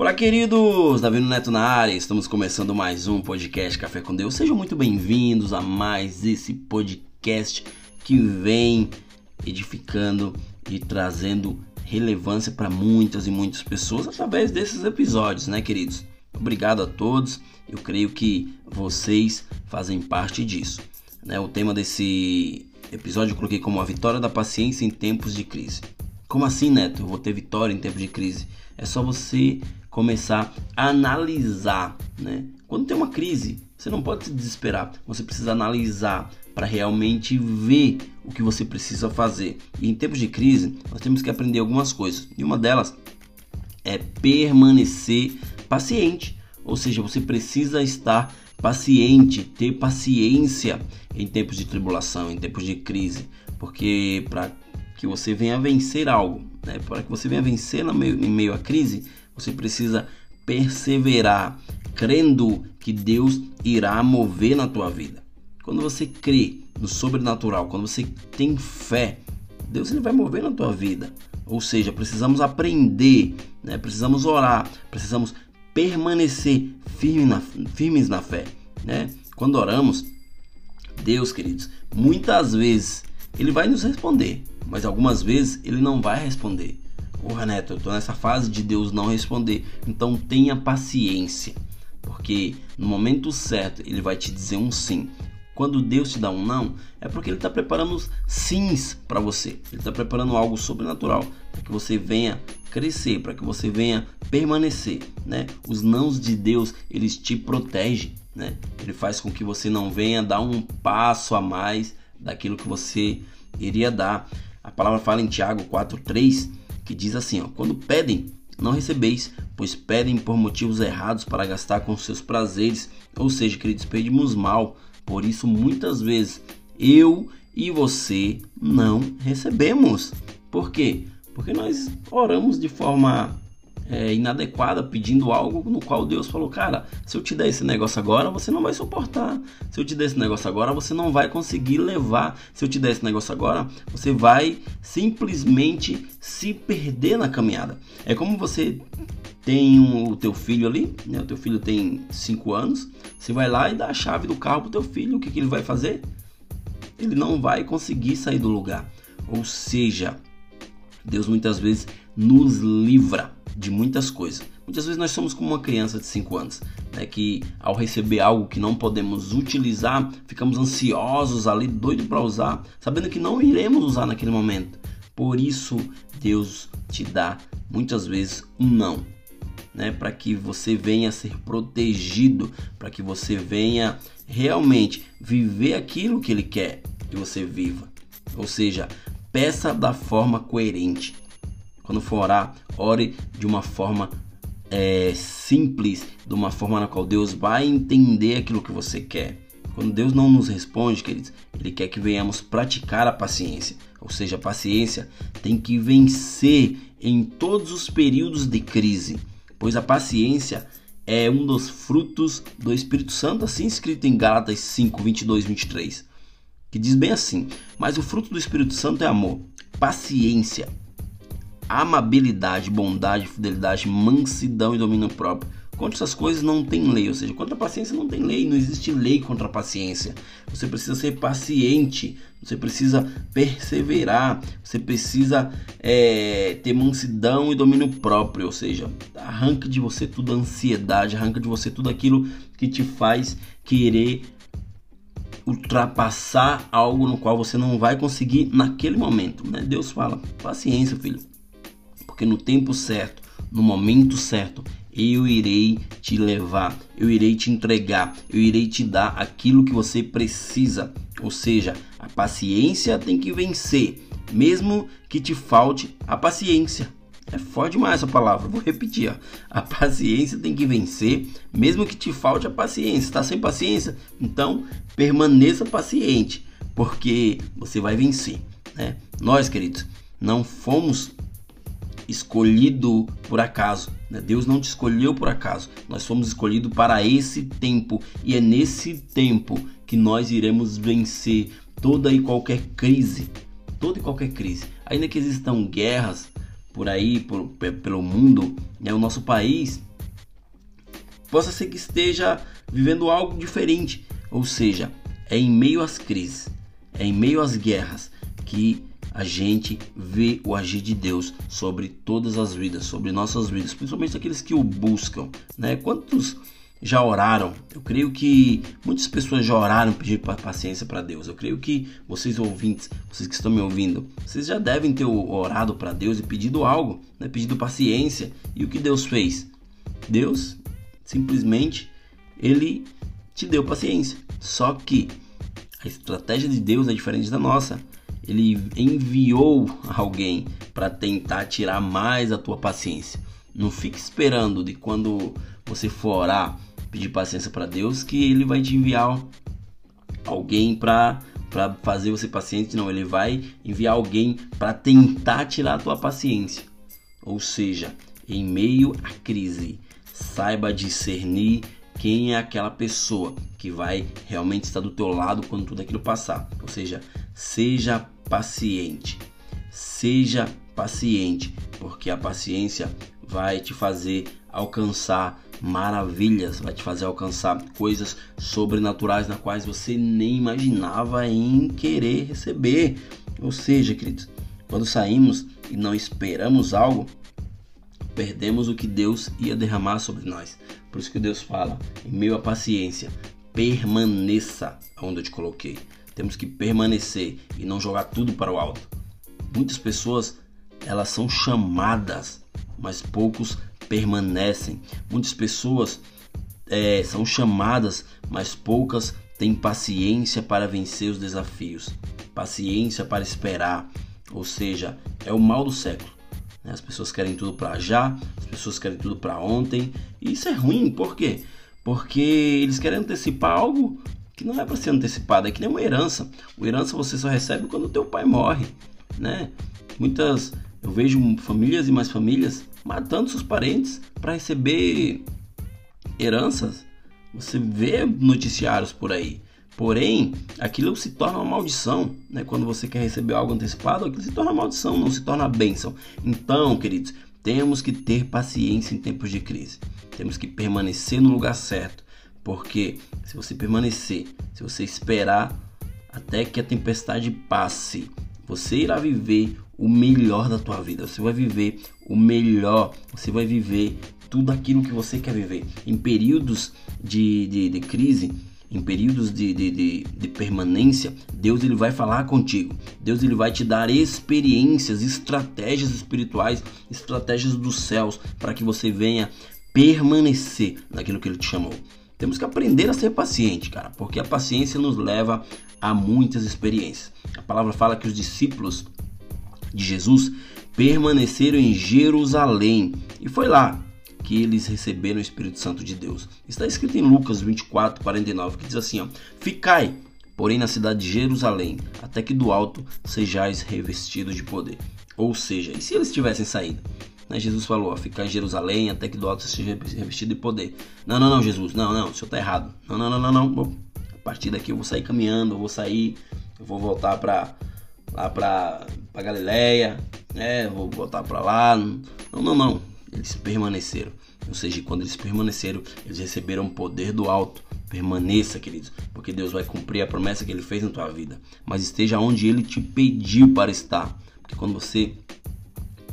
Olá, queridos! Davi Neto na área, estamos começando mais um podcast Café com Deus. Sejam muito bem-vindos a mais esse podcast que vem edificando e trazendo relevância para muitas e muitas pessoas através desses episódios, né, queridos? Obrigado a todos. Eu creio que vocês fazem parte disso. Né? O tema desse episódio eu coloquei como a vitória da paciência em tempos de crise. Como assim, Neto? Eu vou ter vitória em tempos de crise? É só você começar a analisar, né? Quando tem uma crise, você não pode se desesperar. Você precisa analisar para realmente ver o que você precisa fazer. E em tempos de crise, nós temos que aprender algumas coisas. E uma delas é permanecer paciente. Ou seja, você precisa estar paciente, ter paciência em tempos de tribulação, em tempos de crise, porque para que você venha vencer algo, né? para que você venha vencer meio, em meio à crise, você precisa perseverar, crendo que Deus irá mover na tua vida. Quando você crê no sobrenatural, quando você tem fé, Deus ele vai mover na tua vida. Ou seja, precisamos aprender, né? precisamos orar, precisamos permanecer firme na, firmes na fé. Né? Quando oramos, Deus, queridos, muitas vezes Ele vai nos responder, mas algumas vezes Ele não vai responder. Porra, Neto, eu estou nessa fase de Deus não responder. Então tenha paciência, porque no momento certo Ele vai te dizer um sim. Quando Deus te dá um não, é porque Ele está preparando os sims para você. Ele está preparando algo sobrenatural para que você venha crescer, para que você venha permanecer. Né? Os nãos de Deus, eles te protegem. Né? Ele faz com que você não venha dar um passo a mais daquilo que você iria dar. A palavra fala em Tiago 4,3 que diz assim: ó, Quando pedem, não recebeis, pois pedem por motivos errados para gastar com seus prazeres. Ou seja, queridos, pedimos mal por isso, muitas vezes, eu e você não recebemos. Por quê? Porque nós oramos de forma é, inadequada, pedindo algo no qual Deus falou: Cara, se eu te der esse negócio agora, você não vai suportar. Se eu te der esse negócio agora, você não vai conseguir levar. Se eu te der esse negócio agora, você vai simplesmente se perder na caminhada. É como você tem um, o teu filho ali, né? O teu filho tem 5 anos. Você vai lá e dá a chave do carro pro teu filho. O que, que ele vai fazer? Ele não vai conseguir sair do lugar. Ou seja, Deus muitas vezes nos livra de muitas coisas. Muitas vezes nós somos como uma criança de 5 anos, né, que ao receber algo que não podemos utilizar, ficamos ansiosos ali, doido para usar, sabendo que não iremos usar naquele momento. Por isso, Deus te dá muitas vezes um não né, para que você venha ser protegido, para que você venha realmente viver aquilo que ele quer que você viva. Ou seja, peça da forma coerente. Quando for orar, ore de uma forma é, simples, de uma forma na qual Deus vai entender aquilo que você quer. Quando Deus não nos responde, queridos, Ele quer que venhamos praticar a paciência. Ou seja, a paciência tem que vencer em todos os períodos de crise pois a paciência é um dos frutos do Espírito Santo, assim escrito em Gálatas 5, 22, 23, que diz bem assim: Mas o fruto do Espírito Santo é amor, paciência, amabilidade, bondade, fidelidade, mansidão e domínio próprio. Contra essas coisas não tem lei, ou seja, contra a paciência não tem lei, não existe lei contra a paciência. Você precisa ser paciente, você precisa perseverar, você precisa é, ter mansidão e domínio próprio, ou seja, arranca de você toda a ansiedade, arranca de você tudo aquilo que te faz querer ultrapassar algo no qual você não vai conseguir naquele momento. Né? Deus fala, paciência, filho, porque no tempo certo, no momento certo, eu irei te levar, eu irei te entregar, eu irei te dar aquilo que você precisa. Ou seja, a paciência tem que vencer, mesmo que te falte a paciência. É forte demais essa palavra, vou repetir. Ó. A paciência tem que vencer, mesmo que te falte a paciência. Está sem paciência? Então permaneça paciente, porque você vai vencer. Né? Nós, queridos, não fomos escolhido por acaso. Né? Deus não te escolheu por acaso. Nós fomos escolhidos para esse tempo e é nesse tempo que nós iremos vencer toda e qualquer crise. Toda e qualquer crise. Ainda que existam guerras por aí, por, pelo mundo, né? o nosso país possa ser que esteja vivendo algo diferente. Ou seja, é em meio às crises, é em meio às guerras que a gente vê o agir de Deus sobre todas as vidas, sobre nossas vidas, principalmente aqueles que o buscam, né? Quantos já oraram? Eu creio que muitas pessoas já oraram pedir paciência para Deus. Eu creio que vocês ouvintes, vocês que estão me ouvindo, vocês já devem ter orado para Deus e pedido algo, né? Pedido paciência. E o que Deus fez? Deus simplesmente ele te deu paciência. Só que a estratégia de Deus é diferente da nossa ele enviou alguém para tentar tirar mais a tua paciência. Não fique esperando de quando você for orar, pedir paciência para Deus, que ele vai te enviar alguém para para fazer você paciente, não, ele vai enviar alguém para tentar tirar a tua paciência. Ou seja, em meio à crise, saiba discernir quem é aquela pessoa que vai realmente estar do teu lado quando tudo aquilo passar. Ou seja, seja paciente. Seja paciente, porque a paciência vai te fazer alcançar maravilhas, vai te fazer alcançar coisas sobrenaturais na quais você nem imaginava em querer receber. Ou seja, queridos, quando saímos e não esperamos algo, perdemos o que Deus ia derramar sobre nós. Por isso que Deus fala, em meio à paciência, permaneça onde eu te coloquei. Temos que permanecer e não jogar tudo para o alto. Muitas pessoas elas são chamadas, mas poucos permanecem. Muitas pessoas é, são chamadas, mas poucas têm paciência para vencer os desafios, paciência para esperar. Ou seja, é o mal do século. Né? As pessoas querem tudo para já, as pessoas querem tudo para ontem. E isso é ruim, por quê? Porque eles querem antecipar algo que não é para ser antecipada, é que nem uma herança. Uma herança você só recebe quando o teu pai morre, né? Muitas, eu vejo famílias e mais famílias matando seus parentes para receber heranças. Você vê noticiários por aí. Porém, aquilo se torna uma maldição, né? Quando você quer receber algo antecipado, aquilo se torna maldição, não se torna bênção. Então, queridos, temos que ter paciência em tempos de crise. Temos que permanecer no lugar certo porque se você permanecer, se você esperar até que a tempestade passe, você irá viver o melhor da tua vida. Você vai viver o melhor. Você vai viver tudo aquilo que você quer viver. Em períodos de, de, de crise, em períodos de, de, de, de, permanência, Deus ele vai falar contigo. Deus ele vai te dar experiências, estratégias espirituais, estratégias dos céus para que você venha permanecer naquilo que ele te chamou. Temos que aprender a ser paciente, cara, porque a paciência nos leva a muitas experiências. A palavra fala que os discípulos de Jesus permaneceram em Jerusalém e foi lá que eles receberam o Espírito Santo de Deus. Está escrito em Lucas 24, 49, que diz assim: ó, Ficai, porém, na cidade de Jerusalém, até que do alto sejais revestidos de poder. Ou seja, e se eles tivessem saído? Né? Jesus falou, ó, ficar em Jerusalém até que do alto seja revestido de poder. Não, não, não, Jesus, não, não, o senhor está errado. Não, não, não, não, não. A partir daqui eu vou sair caminhando, eu vou sair, eu vou voltar para lá para Galileia, né? Vou voltar para lá. Não, não, não. Eles permaneceram. Ou seja, quando eles permaneceram, eles receberam o poder do alto. Permaneça, queridos, porque Deus vai cumprir a promessa que ele fez na tua vida. Mas esteja onde ele te pediu para estar. Porque quando você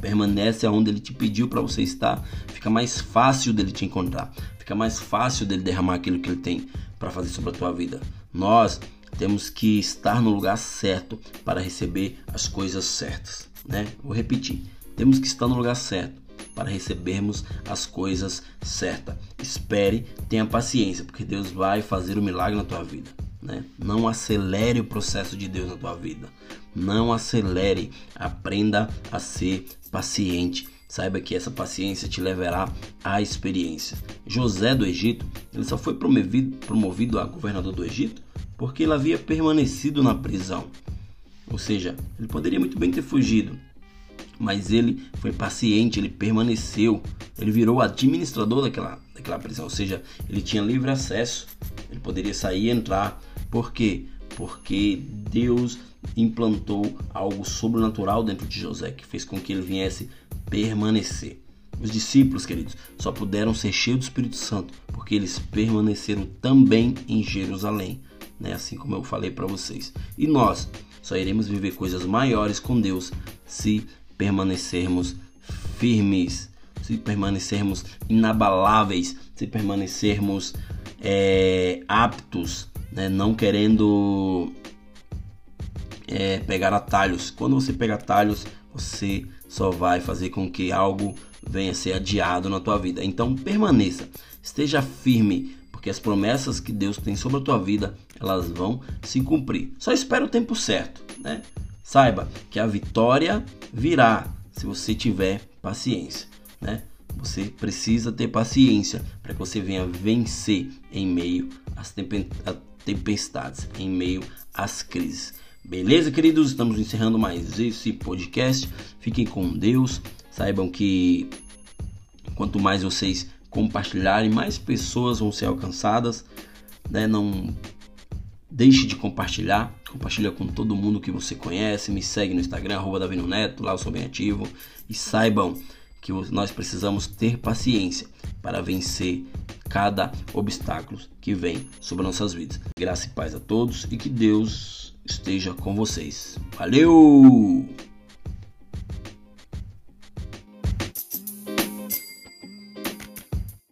permanece aonde ele te pediu para você estar, fica mais fácil dele te encontrar, fica mais fácil dele derramar aquilo que ele tem para fazer sobre a tua vida. Nós temos que estar no lugar certo para receber as coisas certas, né? Vou repetir. Temos que estar no lugar certo para recebermos as coisas certas. Espere, tenha paciência, porque Deus vai fazer o um milagre na tua vida. Né? Não acelere o processo de Deus na tua vida. Não acelere. Aprenda a ser paciente. Saiba que essa paciência te levará à experiência. José do Egito, ele só foi promovido, promovido a governador do Egito porque ele havia permanecido na prisão. Ou seja, ele poderia muito bem ter fugido, mas ele foi paciente, ele permaneceu, ele virou administrador daquela, daquela prisão, ou seja, ele tinha livre acesso, ele poderia sair e entrar. Por quê? Porque Deus implantou algo sobrenatural dentro de José que fez com que ele viesse permanecer. Os discípulos, queridos, só puderam ser cheios do Espírito Santo porque eles permaneceram também em Jerusalém, né? Assim como eu falei para vocês. E nós só iremos viver coisas maiores com Deus se permanecermos firmes, se permanecermos inabaláveis, se permanecermos é, aptos, né? não querendo é, pegar atalhos. Quando você pega atalhos, você só vai fazer com que algo venha a ser adiado na tua vida. Então permaneça, esteja firme, porque as promessas que Deus tem sobre a tua vida, elas vão se cumprir. Só espera o tempo certo, né? Saiba que a vitória virá se você tiver paciência, né? Você precisa ter paciência para que você venha vencer em meio às tempestades, em meio às crises. Beleza, queridos? Estamos encerrando mais esse podcast. Fiquem com Deus. Saibam que quanto mais vocês compartilharem, mais pessoas vão ser alcançadas. Né? Não deixe de compartilhar. Compartilha com todo mundo que você conhece. Me segue no Instagram, arroba Davino Neto. Lá eu sou bem ativo. E saibam que nós precisamos ter paciência para vencer cada obstáculo que vem sobre nossas vidas. Graça e paz a todos e que Deus esteja com vocês. Valeu!